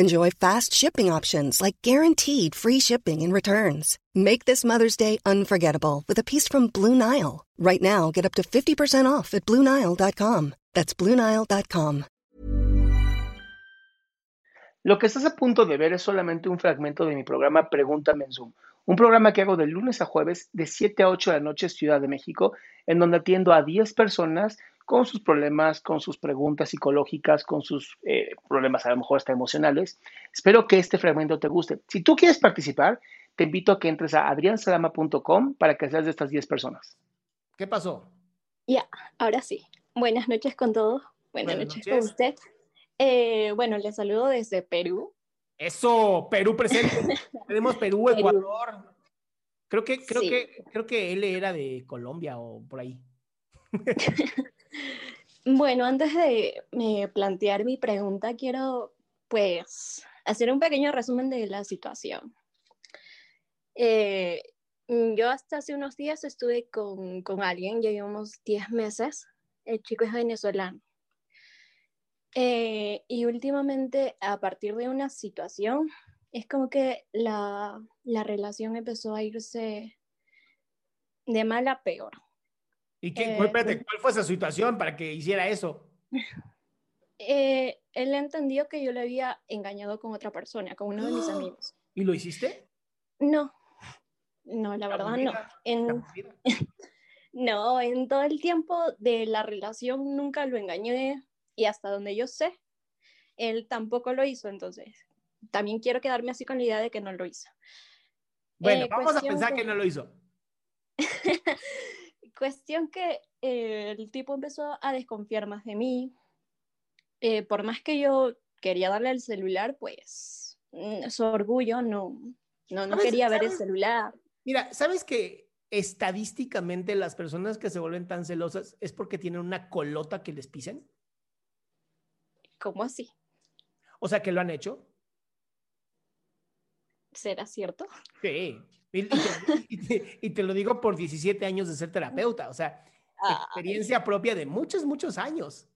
Enjoy fast shipping options like guaranteed free shipping and returns. Make this Mother's Day unforgettable with a piece from Blue Nile. Right now, get up to 50% off at BlueNile.com. That's BlueNile.com. Lo que estás a punto de ver es solamente un fragmento de mi programa Pregúntame en Zoom, un programa que hago de lunes a jueves de 7 a 8 de la noche Ciudad de México, en donde atiendo a 10 personas con sus problemas, con sus preguntas psicológicas, con sus eh, problemas a lo mejor hasta emocionales. Espero que este fragmento te guste. Si tú quieres participar, te invito a que entres a adriansalama.com para que seas de estas 10 personas. ¿Qué pasó? Ya, ahora sí. Buenas noches con todos. Buenas, Buenas noches, noches. con usted. Eh, bueno, les saludo desde Perú. Eso, Perú presente. Tenemos Perú, Perú. Ecuador. Creo que, creo Sí. que, creo que él era de Colombia o por ahí. Bueno, antes de eh, plantear mi pregunta, quiero pues hacer un pequeño resumen de la situación. Eh, mm, yo hasta hace unos días estuve con, con alguien, ya llevamos 10 meses, el chico es venezolano. Eh, y últimamente, a partir de una situación, es como que la, la relación empezó a irse de mal a peor. ¿Y qué? Eh, espérate, ¿cuál fue esa situación para que hiciera eso? Eh, él entendió que yo le había engañado con otra persona, con uno de mis amigos. ¿Y lo hiciste? No, no, la verdad no. En, no, en todo el tiempo de la relación nunca lo engañé y hasta donde yo sé, él tampoco lo hizo, entonces también quiero quedarme así con la idea de que no lo hizo. Bueno, Eh, vamos a pensar de- que no lo hizo. Cuestión que eh, el tipo empezó a desconfiar más de mí. Eh, por más que yo quería darle el celular, pues mm, su orgullo no, no, no ¿Sabes- quería ver el celular. Mira, ¿sabes que estadísticamente las personas que se vuelven tan celosas es porque tienen una colota que les pisen? ¿Cómo así? O sea, que lo han hecho. ¿Será cierto? Sí. Y, y te, y te- y te lo digo por 17 años de ser terapeuta, o sea, experiencia propia de muchos, muchos años.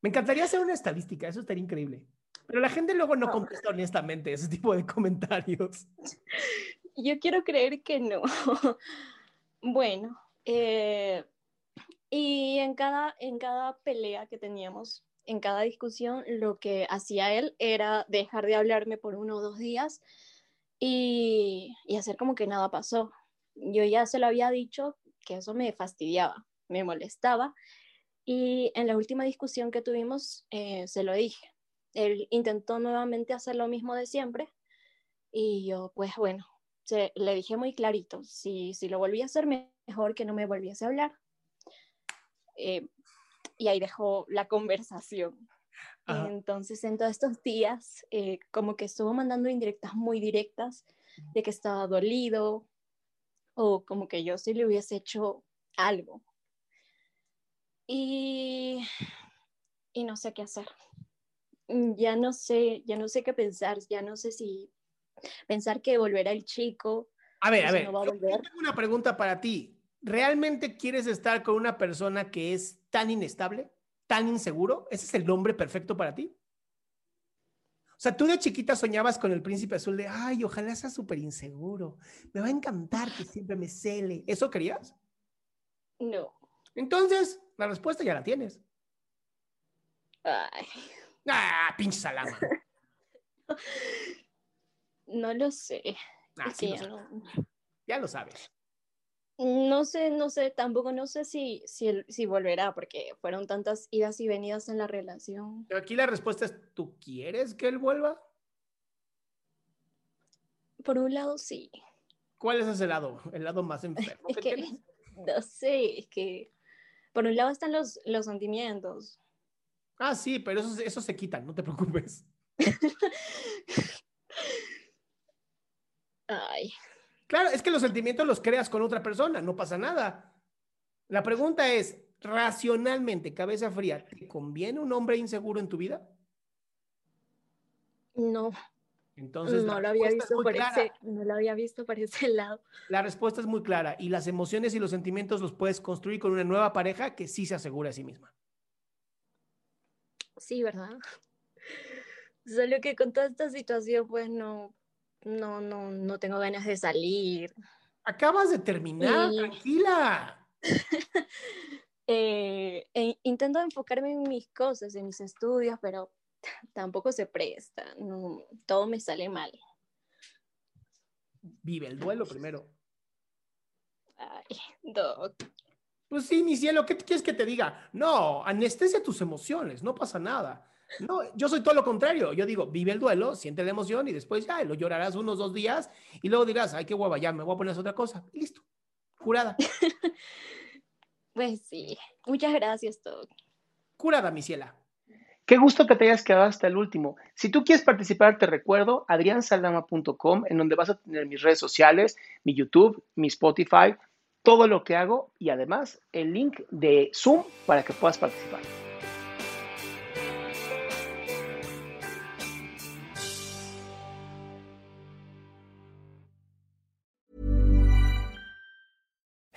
Me encantaría hacer una estadística, eso estaría increíble. Pero la gente luego no No. contesta honestamente ese tipo de comentarios. Yo quiero creer que no. bueno, eh, y en cada, en cada pelea que teníamos, en cada discusión, lo que hacía él era dejar de hablarme por uno o dos días y, y hacer como que nada pasó. Yo ya se lo había dicho que eso me fastidiaba, me molestaba. Y en la última discusión que tuvimos, eh, se lo dije. Él intentó nuevamente hacer lo mismo de siempre. Y yo, pues bueno, se- le dije muy clarito, si, si lo volvía a hacer, me- mejor que no me volviese a hablar. Eh, y ahí dejó la conversación. Ajá. Entonces, en todos estos días, eh, como que estuvo mandando indirectas muy directas de que estaba dolido o como que yo sí le hubiese hecho algo. Y, y no sé qué hacer. Mm, Ya no sé, ya no sé qué pensar, ya no sé si pensar que volverá el chico. A ver, a ver, no a yo- tengo una pregunta para ti. ¿Realmente quieres estar con una persona que es tan inestable, tan inseguro? ¿Ese es el nombre perfecto para ti? O sea, tú de chiquita soñabas con el príncipe azul de, ay, ojalá sea súper inseguro. Me va a encantar que siempre me cele. ¿Eso querías? No. Entonces, la respuesta ya la tienes. Ay. Ah, pinche salama. No lo sé. Ah, sí lo ya no, Ya lo sabes. No sé, no sé, tampoco no sé si, si, si volverá, porque fueron tantas idas y venidas en la relación. Pero aquí la respuesta es, ¿tú quieres que él vuelva? Por un lado, sí. ¿Cuál es ese lado? El lado más enfermo Es que no sé, es que por un lado están los, los sentimientos. Ah, sí, pero esos eso se quitan, no te preocupes. Ay, Claro, es que los sentimientos los creas con otra persona, no pasa nada. La pregunta es, racionalmente, cabeza fría, ¿te conviene un hombre inseguro en tu vida? no, Entonces, no lo había visto por ese, no lo había visto por ese lado. La respuesta es muy clara y las emociones y los sentimientos los puedes construir con una nueva pareja que sí se asegura a sí misma. Sí, ¿verdad? Solo que con toda esta situación, pues no, no, no, no tengo ganas de salir. Acabas de terminar, tranquila. Eh, e- intento enfocarme en mis cosas, en mis estudios, pero tampoco se presta. No, todo me sale mal. Vive el duelo primero. Ay, Doc. Pues sí, mi cielo, ¿qué quieres que te diga? No, anestesia tus emociones, no pasa nada. No, yo soy todo lo contrario. Yo digo, vive el duelo, siente la emoción y después ya lo llorarás unos dos días y luego dirás, ay, qué guava, ya me voy a poner a hacer otra cosa. Y listo, curada, Pues sí. Muchas gracias, Doc. curada, mi ciela. Qué gusto que te hayas quedado hasta el último. Si tú quieres participar, te recuerdo adriansaldama.com, en donde vas a tener mis redes sociales, mi YouTube, mi Spotify, todo lo que hago y además el link de Zoom para que puedas participar.